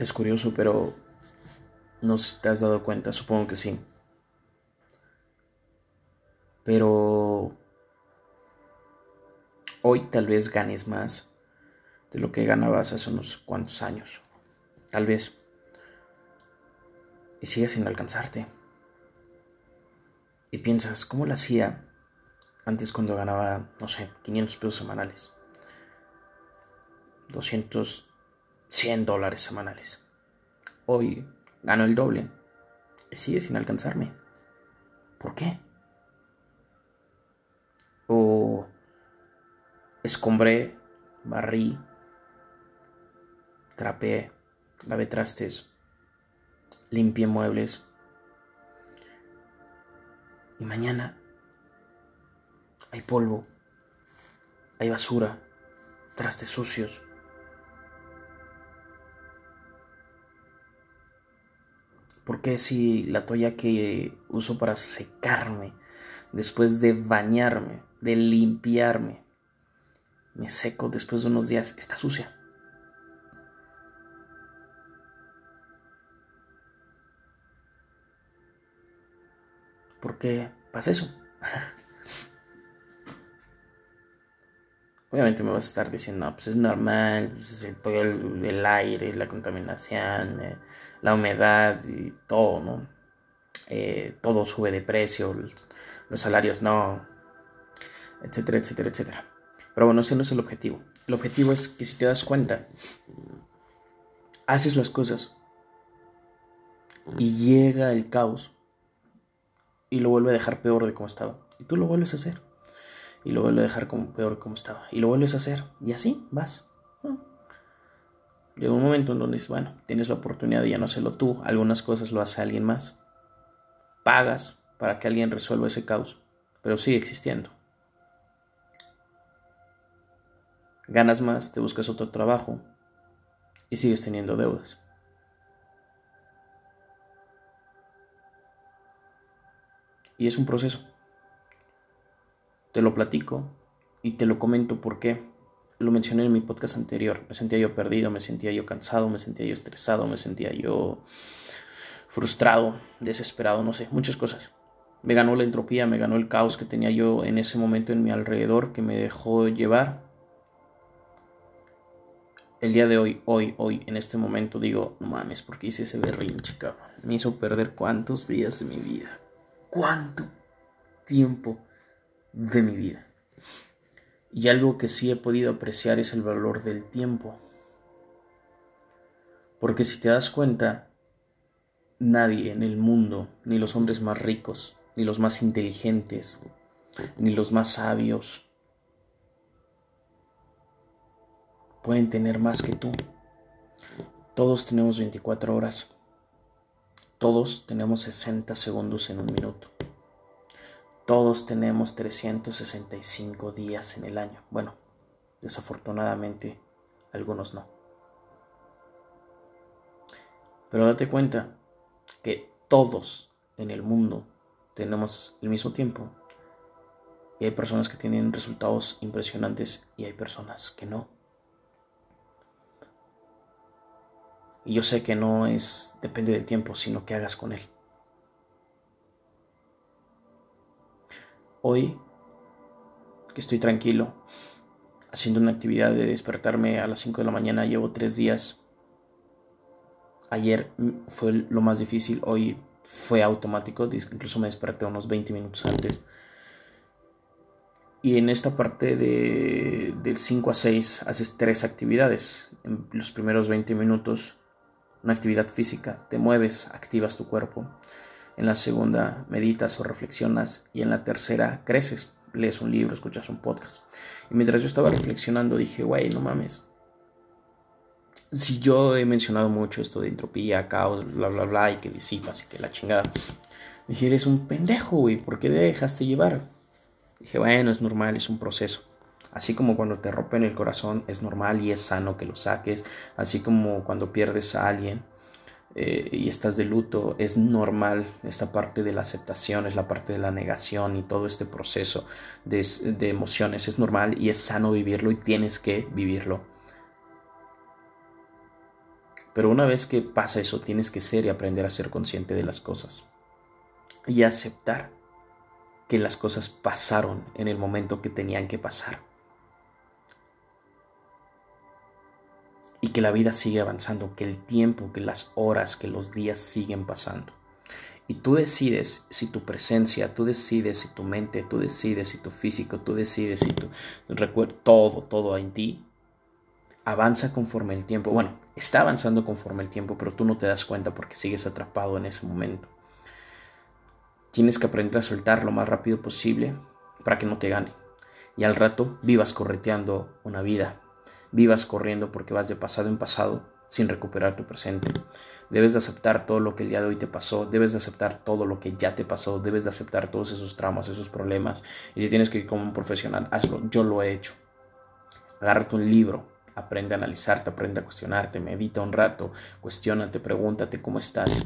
Es curioso, pero no sé te has dado cuenta, supongo que sí. Pero hoy tal vez ganes más de lo que ganabas hace unos cuantos años. Tal vez. Y sigues sin alcanzarte. Y piensas, ¿cómo lo hacía antes cuando ganaba, no sé, 500 pesos semanales? 200, 100 dólares semanales. Hoy gano el doble y sigue sin alcanzarme. ¿Por qué? O escombré, barrí, trapeé, lavé trastes, limpié muebles. Y mañana hay polvo, hay basura, trastes sucios. ¿Por qué si la toalla que uso para secarme, después de bañarme, de limpiarme, me seco después de unos días, está sucia? ¿Por qué pasa eso? Obviamente me vas a estar diciendo, pues es normal, pues el, el, aire, la contaminación, eh, la humedad y todo, ¿no? Eh, todo sube de precio, los salarios no, etcétera, etcétera, etcétera. Pero bueno, ese no es el objetivo. El objetivo es que si te das cuenta, haces las cosas y llega el caos y lo vuelve a dejar peor de como estaba. Y tú lo vuelves a hacer. Y lo vuelve a dejar como peor de como estaba. Y lo vuelves a hacer. Y así vas. Llega un momento en donde dices, bueno, tienes la oportunidad de ya no hacerlo tú. Algunas cosas lo hace alguien más. Pagas para que alguien resuelva ese caos. Pero sigue existiendo. Ganas más, te buscas otro trabajo. Y sigues teniendo deudas. Y es un proceso. Te lo platico y te lo comento porque lo mencioné en mi podcast anterior. Me sentía yo perdido, me sentía yo cansado, me sentía yo estresado, me sentía yo frustrado, desesperado, no sé, muchas cosas. Me ganó la entropía, me ganó el caos que tenía yo en ese momento en mi alrededor que me dejó llevar. El día de hoy, hoy, hoy, en este momento digo, mames, porque hice ese berrinche, cabrón. Me hizo perder cuántos días de mi vida cuánto tiempo de mi vida. Y algo que sí he podido apreciar es el valor del tiempo. Porque si te das cuenta, nadie en el mundo, ni los hombres más ricos, ni los más inteligentes, ni los más sabios, pueden tener más que tú. Todos tenemos 24 horas. Todos tenemos 60 segundos en un minuto. Todos tenemos 365 días en el año. Bueno, desafortunadamente algunos no. Pero date cuenta que todos en el mundo tenemos el mismo tiempo. Y hay personas que tienen resultados impresionantes y hay personas que no. Y yo sé que no es depende del tiempo, sino que hagas con él. Hoy, que estoy tranquilo, haciendo una actividad de despertarme a las 5 de la mañana, llevo tres días. Ayer fue lo más difícil, hoy fue automático, incluso me desperté unos 20 minutos antes. Y en esta parte de, del 5 a 6 haces tres actividades. En los primeros 20 minutos una actividad física, te mueves, activas tu cuerpo. En la segunda meditas o reflexionas y en la tercera creces, lees un libro, escuchas un podcast. Y mientras yo estaba reflexionando dije, güey, no mames. Si yo he mencionado mucho esto de entropía, caos, bla, bla, bla, y que disipas y que la chingada. Dije, eres un pendejo, güey, ¿por qué dejaste llevar? Dije, bueno, es normal, es un proceso. Así como cuando te rompen el corazón es normal y es sano que lo saques, así como cuando pierdes a alguien eh, y estás de luto, es normal esta parte de la aceptación, es la parte de la negación y todo este proceso de, de emociones, es normal y es sano vivirlo y tienes que vivirlo. Pero una vez que pasa eso, tienes que ser y aprender a ser consciente de las cosas. Y aceptar que las cosas pasaron en el momento que tenían que pasar. Y que la vida sigue avanzando, que el tiempo, que las horas, que los días siguen pasando. Y tú decides si tu presencia, tú decides si tu mente, tú decides si tu físico, tú decides si tu recuerdo, todo, todo en ti avanza conforme el tiempo. Bueno, está avanzando conforme el tiempo, pero tú no te das cuenta porque sigues atrapado en ese momento. Tienes que aprender a soltar lo más rápido posible para que no te gane. Y al rato vivas correteando una vida. Vivas corriendo porque vas de pasado en pasado sin recuperar tu presente. Debes de aceptar todo lo que el día de hoy te pasó, debes de aceptar todo lo que ya te pasó, debes de aceptar todos esos traumas, esos problemas. Y si tienes que ir como un profesional, hazlo. Yo lo he hecho. Agárrate un libro, aprende a analizarte, aprende a cuestionarte, medita un rato, cuestionate, pregúntate cómo estás.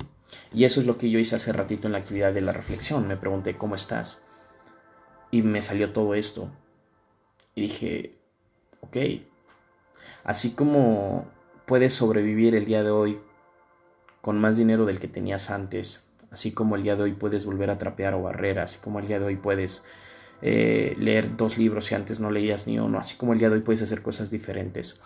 Y eso es lo que yo hice hace ratito en la actividad de la reflexión. Me pregunté cómo estás. Y me salió todo esto. Y dije, ok, así como puedes sobrevivir el día de hoy con más dinero del que tenías antes, así como el día de hoy puedes volver a trapear o barrer, así como el día de hoy puedes eh, leer dos libros si antes no leías ni uno, así como el día de hoy puedes hacer cosas diferentes.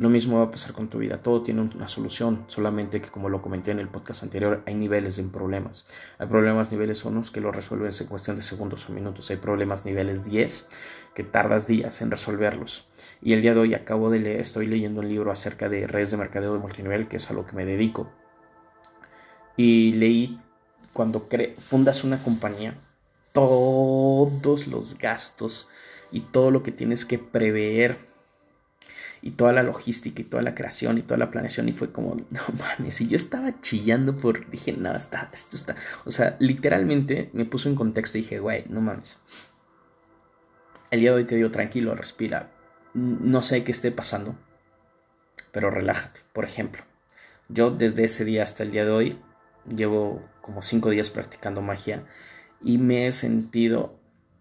Lo mismo va a pasar con tu vida, todo tiene una solución, solamente que como lo comenté en el podcast anterior, hay niveles de problemas. Hay problemas niveles 1 que lo resuelves en cuestión de segundos o minutos, hay problemas niveles 10 que tardas días en resolverlos. Y el día de hoy acabo de leer, estoy leyendo un libro acerca de redes de mercadeo de multinivel, que es a lo que me dedico. Y leí cuando fundas una compañía, todos los gastos y todo lo que tienes que prever y toda la logística y toda la creación y toda la planeación y fue como, no mames, y yo estaba chillando por, dije, no, está, esto está, o sea, literalmente me puso en contexto y dije, güey, no mames. El día de hoy te digo, tranquilo, respira, no sé qué esté pasando, pero relájate. Por ejemplo, yo desde ese día hasta el día de hoy llevo como cinco días practicando magia y me he sentido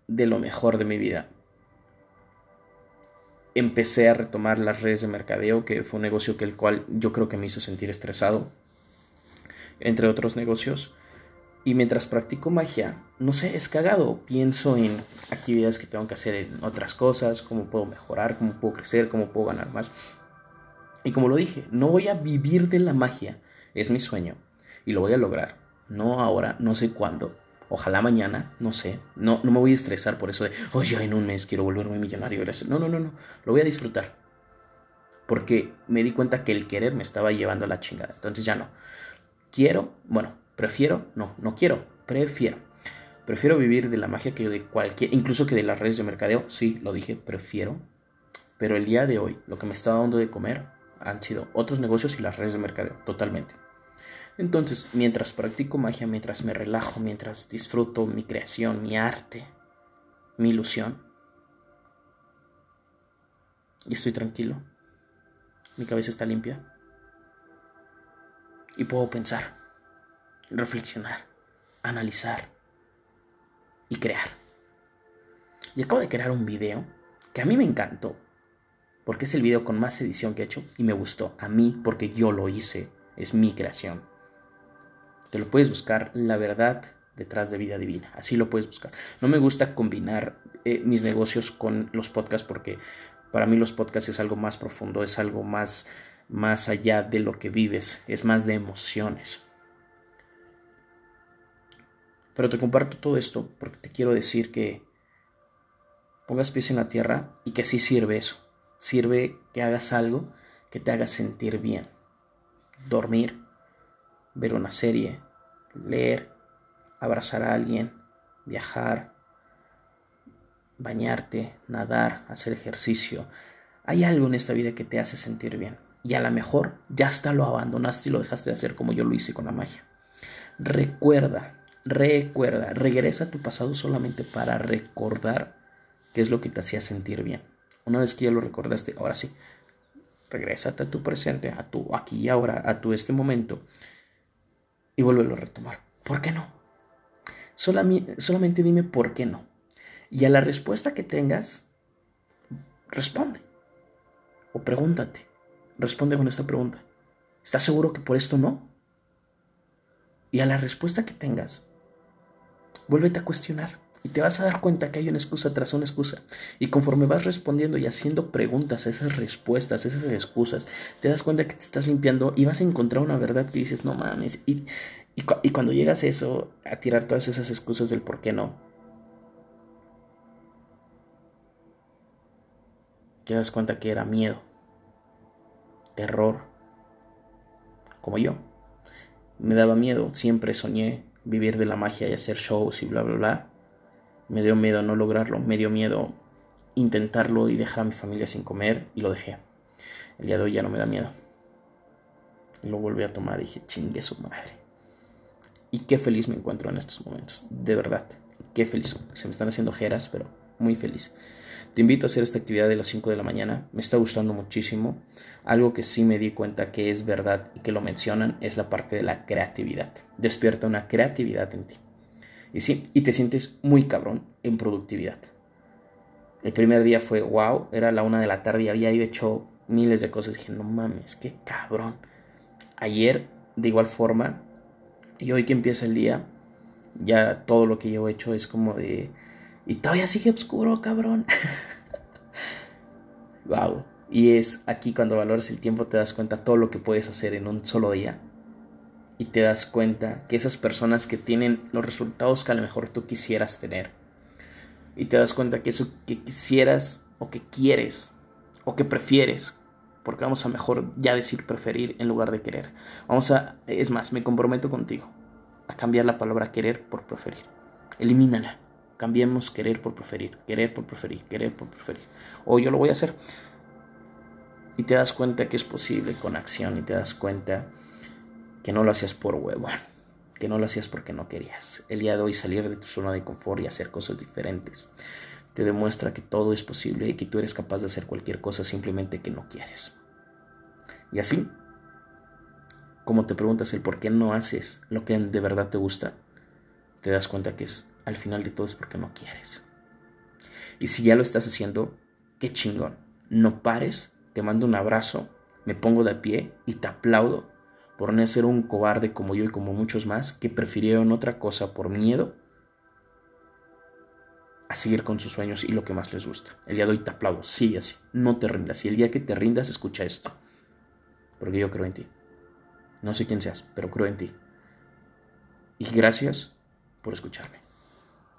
de lo mejor de mi vida. Empecé a retomar las redes de mercadeo, que fue un negocio que el cual yo creo que me hizo sentir estresado, entre otros negocios. Y mientras practico magia, no sé, es cagado. Pienso en actividades que tengo que hacer en otras cosas, cómo puedo mejorar, cómo puedo crecer, cómo puedo ganar más. Y como lo dije, no voy a vivir de la magia. Es mi sueño. Y lo voy a lograr. No ahora, no sé cuándo. Ojalá mañana, no sé. No, no me voy a estresar por eso de, oye, en un mes quiero volverme millonario. No, no, no, no. Lo voy a disfrutar. Porque me di cuenta que el querer me estaba llevando a la chingada. Entonces ya no. Quiero, bueno, Prefiero, no, no quiero, prefiero. Prefiero vivir de la magia que de cualquier, incluso que de las redes de mercadeo. Sí, lo dije, prefiero. Pero el día de hoy, lo que me está dando de comer han sido otros negocios y las redes de mercadeo, totalmente. Entonces, mientras practico magia, mientras me relajo, mientras disfruto mi creación, mi arte, mi ilusión, y estoy tranquilo, mi cabeza está limpia y puedo pensar reflexionar, analizar y crear. Y acabo de crear un video que a mí me encantó, porque es el video con más edición que he hecho y me gustó a mí porque yo lo hice, es mi creación. Te lo puedes buscar, la verdad detrás de vida divina, así lo puedes buscar. No me gusta combinar eh, mis negocios con los podcasts porque para mí los podcasts es algo más profundo, es algo más más allá de lo que vives, es más de emociones. Pero te comparto todo esto porque te quiero decir que pongas pies en la tierra y que sí sirve eso. Sirve que hagas algo que te haga sentir bien. Dormir, ver una serie, leer, abrazar a alguien, viajar, bañarte, nadar, hacer ejercicio. Hay algo en esta vida que te hace sentir bien. Y a lo mejor ya hasta lo abandonaste y lo dejaste de hacer como yo lo hice con la magia. Recuerda Recuerda, regresa a tu pasado solamente para recordar qué es lo que te hacía sentir bien. Una vez que ya lo recordaste, ahora sí, regrésate a tu presente, a tu aquí y ahora, a tu este momento y vuélvelo a retomar. ¿Por qué no? solamente dime por qué no. Y a la respuesta que tengas, responde. O pregúntate. Responde con esta pregunta. ¿Estás seguro que por esto no? Y a la respuesta que tengas, vuélvete a cuestionar y te vas a dar cuenta que hay una excusa tras una excusa. Y conforme vas respondiendo y haciendo preguntas esas respuestas, esas excusas, te das cuenta que te estás limpiando y vas a encontrar una verdad que dices, no mames. Y, y, cuando llegas a eso, a tirar todas esas excusas del por qué no, te das cuenta que era miedo, terror, como yo. Me daba miedo, siempre soñé vivir de la magia y hacer shows y bla, bla, bla. Me dio miedo no lograrlo, me dio miedo intentarlo y dejar a mi familia sin comer y lo dejé. El día de hoy ya no me da miedo. Lo volví a tomar y dije, chingue su madre. Y qué feliz me encuentro en estos momentos, de verdad. Qué feliz. Se me están haciendo jeras, pero muy feliz. Te invito a hacer esta actividad de las 5 de la mañana. Me está gustando muchísimo. Algo que sí me di cuenta que es verdad y que lo mencionan es la parte de la creatividad. Despierta una creatividad en ti. Y sí, y te sientes muy cabrón en productividad. El primer día fue wow, era la una de la tarde y había hecho miles de cosas. Dije, no mames, qué cabrón. Ayer, de igual forma, y hoy que empieza el día, ya todo lo que yo he hecho es como de. Y todavía sigue oscuro, cabrón. wow. Y es aquí cuando valoras el tiempo te das cuenta todo lo que puedes hacer en un solo día y te das cuenta que esas personas que tienen los resultados que a lo mejor tú quisieras tener. Y te das cuenta que eso que quisieras o que quieres o que prefieres porque vamos a mejor ya decir preferir en lugar de querer. Vamos a es más me comprometo contigo a cambiar la palabra querer por preferir. Elimínala. Cambiemos querer por preferir querer por preferir querer por preferir. O yo lo voy a hacer. Y te das cuenta que es posible con acción y te das cuenta que no lo hacías por huevo, que no lo hacías porque no querías. El día de hoy salir de tu zona de confort y hacer cosas diferentes te demuestra que todo es posible y que tú eres capaz de hacer cualquier cosa simplemente que no quieres. Y así, como te preguntas el por qué no haces lo que de verdad te gusta, te das cuenta que es al final de todo es porque no quieres. Y si ya lo estás haciendo, qué chingón. No pares, te mando un abrazo, me pongo de pie y te aplaudo por no ser un cobarde como yo y como muchos más que prefirieron otra cosa por miedo a seguir con sus sueños y lo que más les gusta. El día de hoy te aplaudo, sigue así, no te rindas. Y el día que te rindas, escucha esto, porque yo creo en ti. No sé quién seas, pero creo en ti. Y gracias por escucharme.